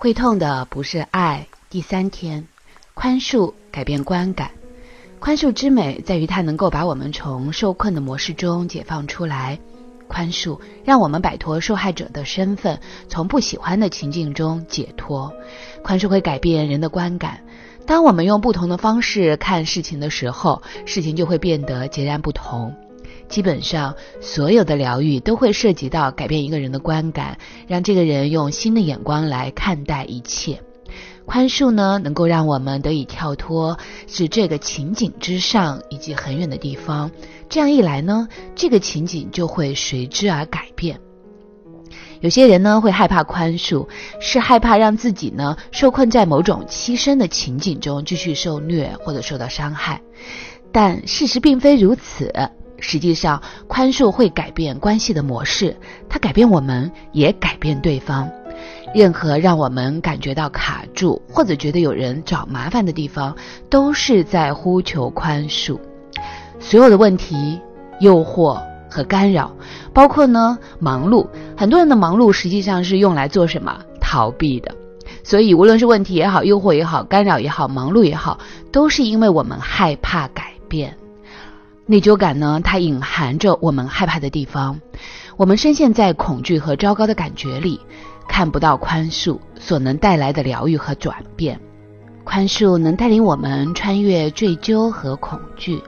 会痛的不是爱。第三天，宽恕改变观感。宽恕之美在于它能够把我们从受困的模式中解放出来。宽恕让我们摆脱受害者的身份，从不喜欢的情境中解脱。宽恕会改变人的观感。当我们用不同的方式看事情的时候，事情就会变得截然不同。基本上，所有的疗愈都会涉及到改变一个人的观感，让这个人用新的眼光来看待一切。宽恕呢，能够让我们得以跳脱至这个情景之上以及很远的地方。这样一来呢，这个情景就会随之而改变。有些人呢会害怕宽恕，是害怕让自己呢受困在某种栖身的情景中，继续受虐或者受到伤害。但事实并非如此。实际上，宽恕会改变关系的模式，它改变我们，也改变对方。任何让我们感觉到卡住或者觉得有人找麻烦的地方，都是在呼求宽恕。所有的问题、诱惑和干扰，包括呢忙碌，很多人的忙碌实际上是用来做什么？逃避的。所以，无论是问题也好、诱惑也好、干扰也好、忙碌也好，都是因为我们害怕改变。内疚感呢，它隐含着我们害怕的地方。我们深陷在恐惧和糟糕的感觉里。看不到宽恕所能带来的疗愈和转变，宽恕能带领我们穿越追究和恐惧。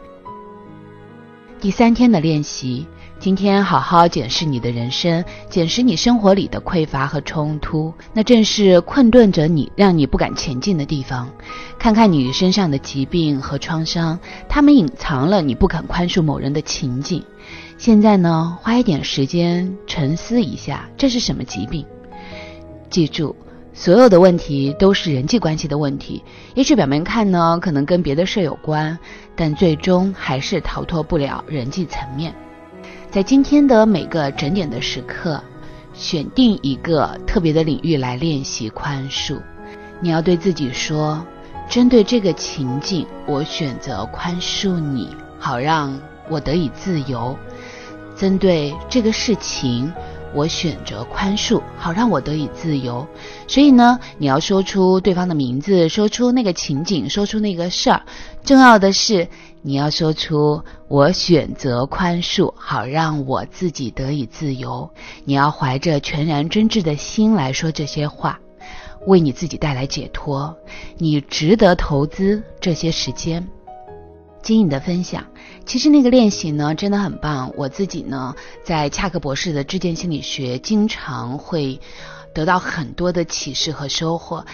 第三天的练习，今天好好检视你的人生，检视你生活里的匮乏和冲突，那正是困顿着你、让你不敢前进的地方。看看你身上的疾病和创伤，他们隐藏了你不肯宽恕某人的情景。现在呢，花一点时间沉思一下，这是什么疾病？记住，所有的问题都是人际关系的问题。也许表面看呢，可能跟别的事有关，但最终还是逃脱不了人际层面。在今天的每个整点的时刻，选定一个特别的领域来练习宽恕。你要对自己说：针对这个情境，我选择宽恕你，好让我得以自由。针对这个事情。我选择宽恕，好让我得以自由。所以呢，你要说出对方的名字，说出那个情景，说出那个事儿。重要的是，你要说出我选择宽恕，好让我自己得以自由。你要怀着全然真挚的心来说这些话，为你自己带来解脱。你值得投资这些时间。经你的分享，其实那个练习呢真的很棒。我自己呢，在恰克博士的智见心理学，经常会得到很多的启示和收获。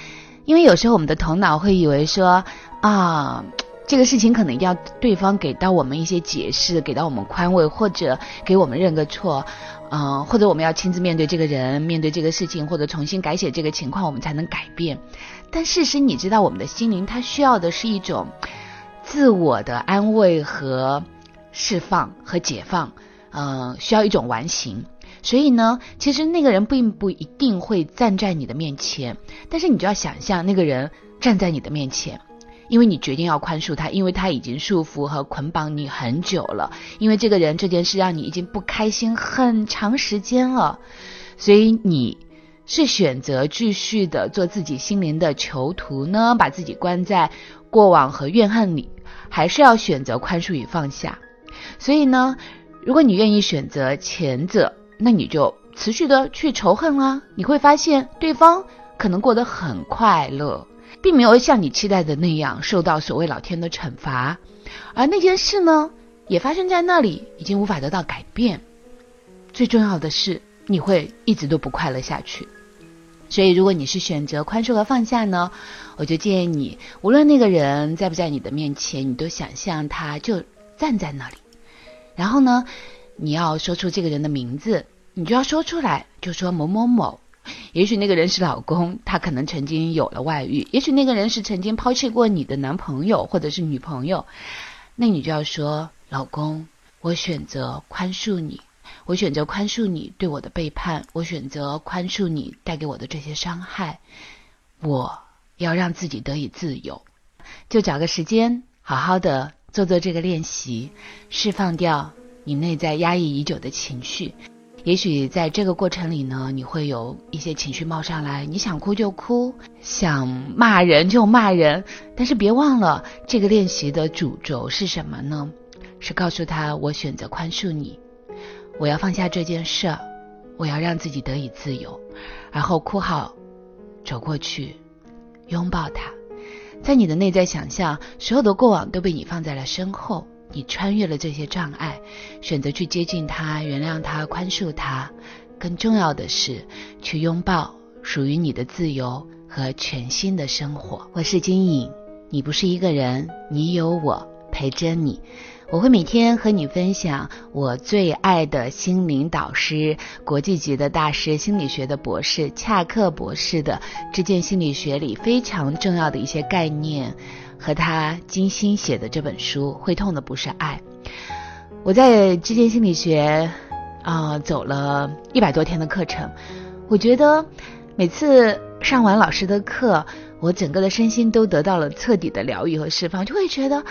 因为有时候我们的头脑会以为说啊，这个事情可能要对方给到我们一些解释，给到我们宽慰，或者给我们认个错，嗯，或者我们要亲自面对这个人，面对这个事情，或者重新改写这个情况，我们才能改变。但事实你知道，我们的心灵它需要的是一种。自我的安慰和释放和解放，嗯，需要一种完形。所以呢，其实那个人并不一定会站在你的面前，但是你就要想象那个人站在你的面前，因为你决定要宽恕他，因为他已经束缚和捆绑你很久了，因为这个人这件事让你已经不开心很长时间了，所以你是选择继续的做自己心灵的囚徒呢，把自己关在过往和怨恨里。还是要选择宽恕与放下，所以呢，如果你愿意选择前者，那你就持续的去仇恨啊，你会发现对方可能过得很快乐，并没有像你期待的那样受到所谓老天的惩罚，而那件事呢，也发生在那里，已经无法得到改变。最重要的是，你会一直都不快乐下去。所以，如果你是选择宽恕和放下呢，我就建议你，无论那个人在不在你的面前，你都想象他就站在那里。然后呢，你要说出这个人的名字，你就要说出来，就说某某某。也许那个人是老公，他可能曾经有了外遇；也许那个人是曾经抛弃过你的男朋友或者是女朋友，那你就要说，老公，我选择宽恕你。我选择宽恕你对我的背叛，我选择宽恕你带给我的这些伤害。我要让自己得以自由，就找个时间好好的做做这个练习，释放掉你内在压抑已久的情绪。也许在这个过程里呢，你会有一些情绪冒上来，你想哭就哭，想骂人就骂人。但是别忘了，这个练习的主轴是什么呢？是告诉他，我选择宽恕你，我要放下这件事，我要让自己得以自由。而后哭好，走过去，拥抱他，在你的内在想象，所有的过往都被你放在了身后。你穿越了这些障碍，选择去接近他、原谅他、宽恕他，更重要的是去拥抱属于你的自由和全新的生活。我是金颖，你不是一个人，你有我陪着你。我会每天和你分享我最爱的心灵导师、国际级的大师、心理学的博士恰克博士的知见心理学里非常重要的一些概念。和他精心写的这本书《会痛的不是爱》，我在知见心理学啊走了一百多天的课程，我觉得每次上完老师的课，我整个的身心都得到了彻底的疗愈和释放，就会觉得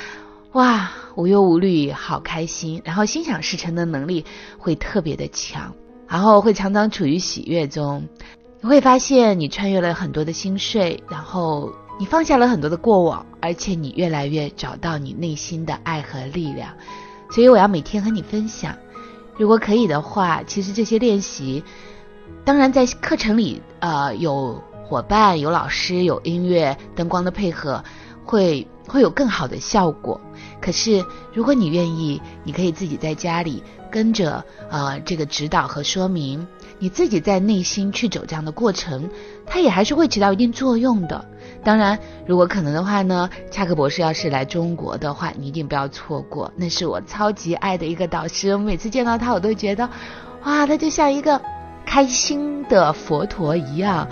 哇无忧无虑，好开心，然后心想事成的能力会特别的强，然后会常常处于喜悦中，你会发现你穿越了很多的心碎，然后。你放下了很多的过往，而且你越来越找到你内心的爱和力量，所以我要每天和你分享。如果可以的话，其实这些练习，当然在课程里，呃，有伙伴、有老师、有音乐、灯光的配合，会会有更好的效果。可是如果你愿意，你可以自己在家里跟着呃这个指导和说明，你自己在内心去走这样的过程，它也还是会起到一定作用的。当然，如果可能的话呢，恰克博士要是来中国的话，你一定不要错过。那是我超级爱的一个导师，我每次见到他，我都觉得，哇，他就像一个开心的佛陀一样，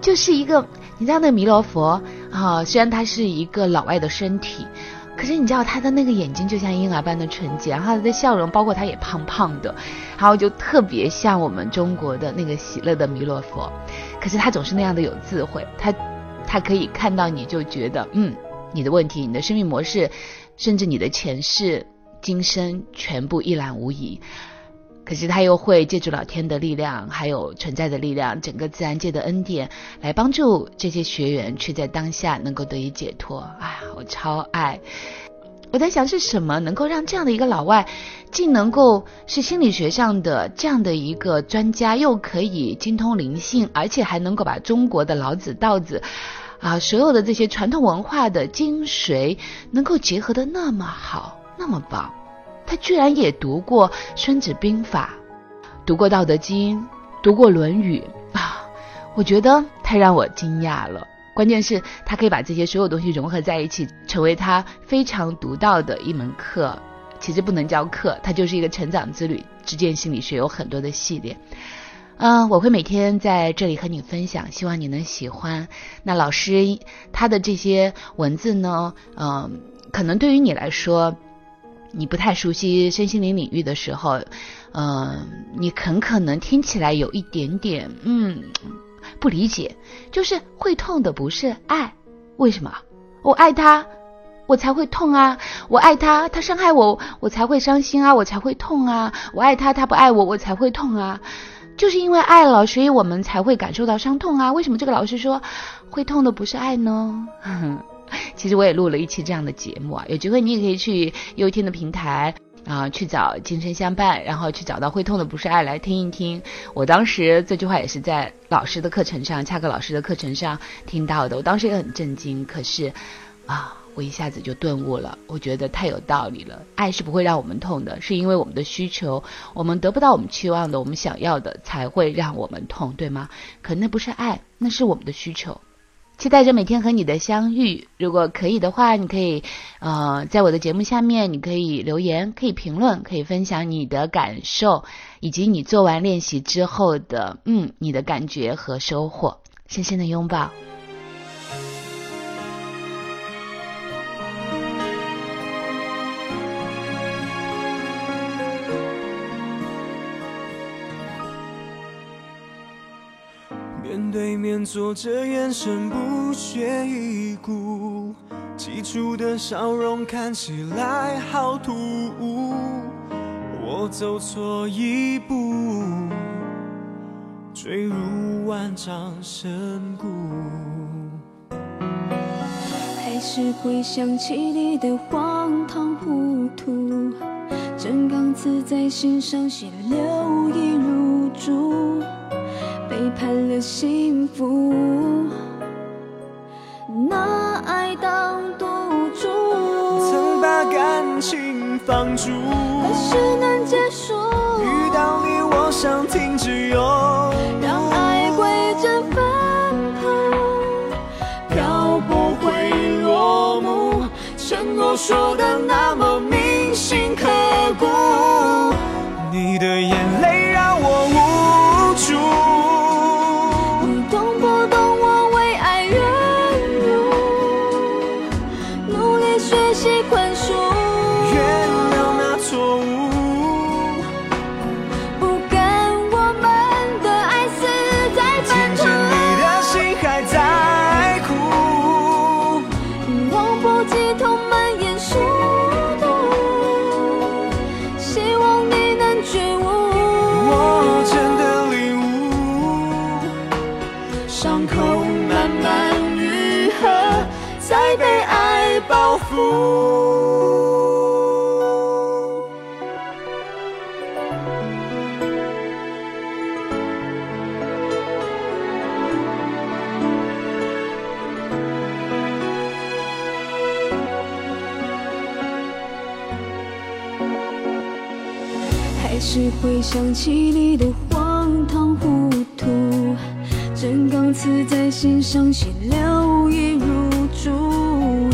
就是一个，你知道那弥勒佛啊，虽然他是一个老外的身体，可是你知道他的那个眼睛就像婴儿般的纯洁，然后他的笑容，包括他也胖胖的，然后就特别像我们中国的那个喜乐的弥勒佛，可是他总是那样的有智慧，他。他可以看到你就觉得，嗯，你的问题、你的生命模式，甚至你的前世今生全部一览无遗。可是他又会借助老天的力量，还有存在的力量，整个自然界的恩典，来帮助这些学员去在当下能够得以解脱。哎呀，我超爱！我在想是什么能够让这样的一个老外，既能够是心理学上的这样的一个专家，又可以精通灵性，而且还能够把中国的老子、道子，啊，所有的这些传统文化的精髓，能够结合的那么好，那么棒。他居然也读过《孙子兵法》，读过《道德经》，读过《论语》啊！我觉得太让我惊讶了。关键是，他可以把这些所有东西融合在一起，成为他非常独到的一门课。其实不能叫课，它就是一个成长之旅。知见心理学有很多的系列，嗯，我会每天在这里和你分享，希望你能喜欢。那老师他的这些文字呢，嗯，可能对于你来说，你不太熟悉身心灵领域的时候，嗯，你很可能听起来有一点点，嗯。不理解，就是会痛的不是爱，为什么？我爱他，我才会痛啊！我爱他，他伤害我，我才会伤心啊！我才会痛啊！我爱他，他不爱我，我才会痛啊！就是因为爱了，所以我们才会感受到伤痛啊！为什么这个老师说会痛的不是爱呢？其实我也录了一期这样的节目啊，有机会你也可以去优听的平台。啊，去找精神相伴，然后去找到会痛的不是爱来听一听。我当时这句话也是在老师的课程上，恰克老师的课程上听到的。我当时也很震惊，可是啊，我一下子就顿悟了。我觉得太有道理了。爱是不会让我们痛的，是因为我们的需求，我们得不到我们期望的，我们想要的才会让我们痛，对吗？可那不是爱，那是我们的需求。期待着每天和你的相遇。如果可以的话，你可以，呃，在我的节目下面，你可以留言，可以评论，可以分享你的感受，以及你做完练习之后的，嗯，你的感觉和收获。深深的拥抱。面对面坐着，眼神不屑一顾，起初的笑容看起来好突兀。我走错一步，坠入万丈深谷。还是会想起你的荒唐糊涂，真钢刺在心上，血流已如注，背叛了幸福，拿爱当赌注，曾把感情放逐，何时能结束？遇到你，我想停止游，会想起你的荒唐糊涂，真钢刺在心上，血流已如注，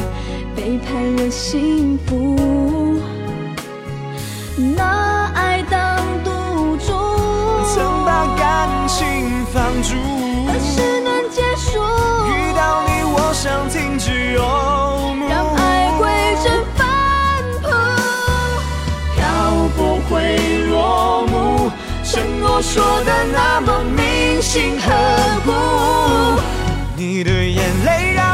背叛了幸福，拿爱当赌注，曾把感情放逐，何时能结束？遇到你，我想停止游承诺说的那么铭心刻骨，你的眼泪让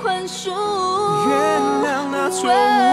宽恕，原谅那错误。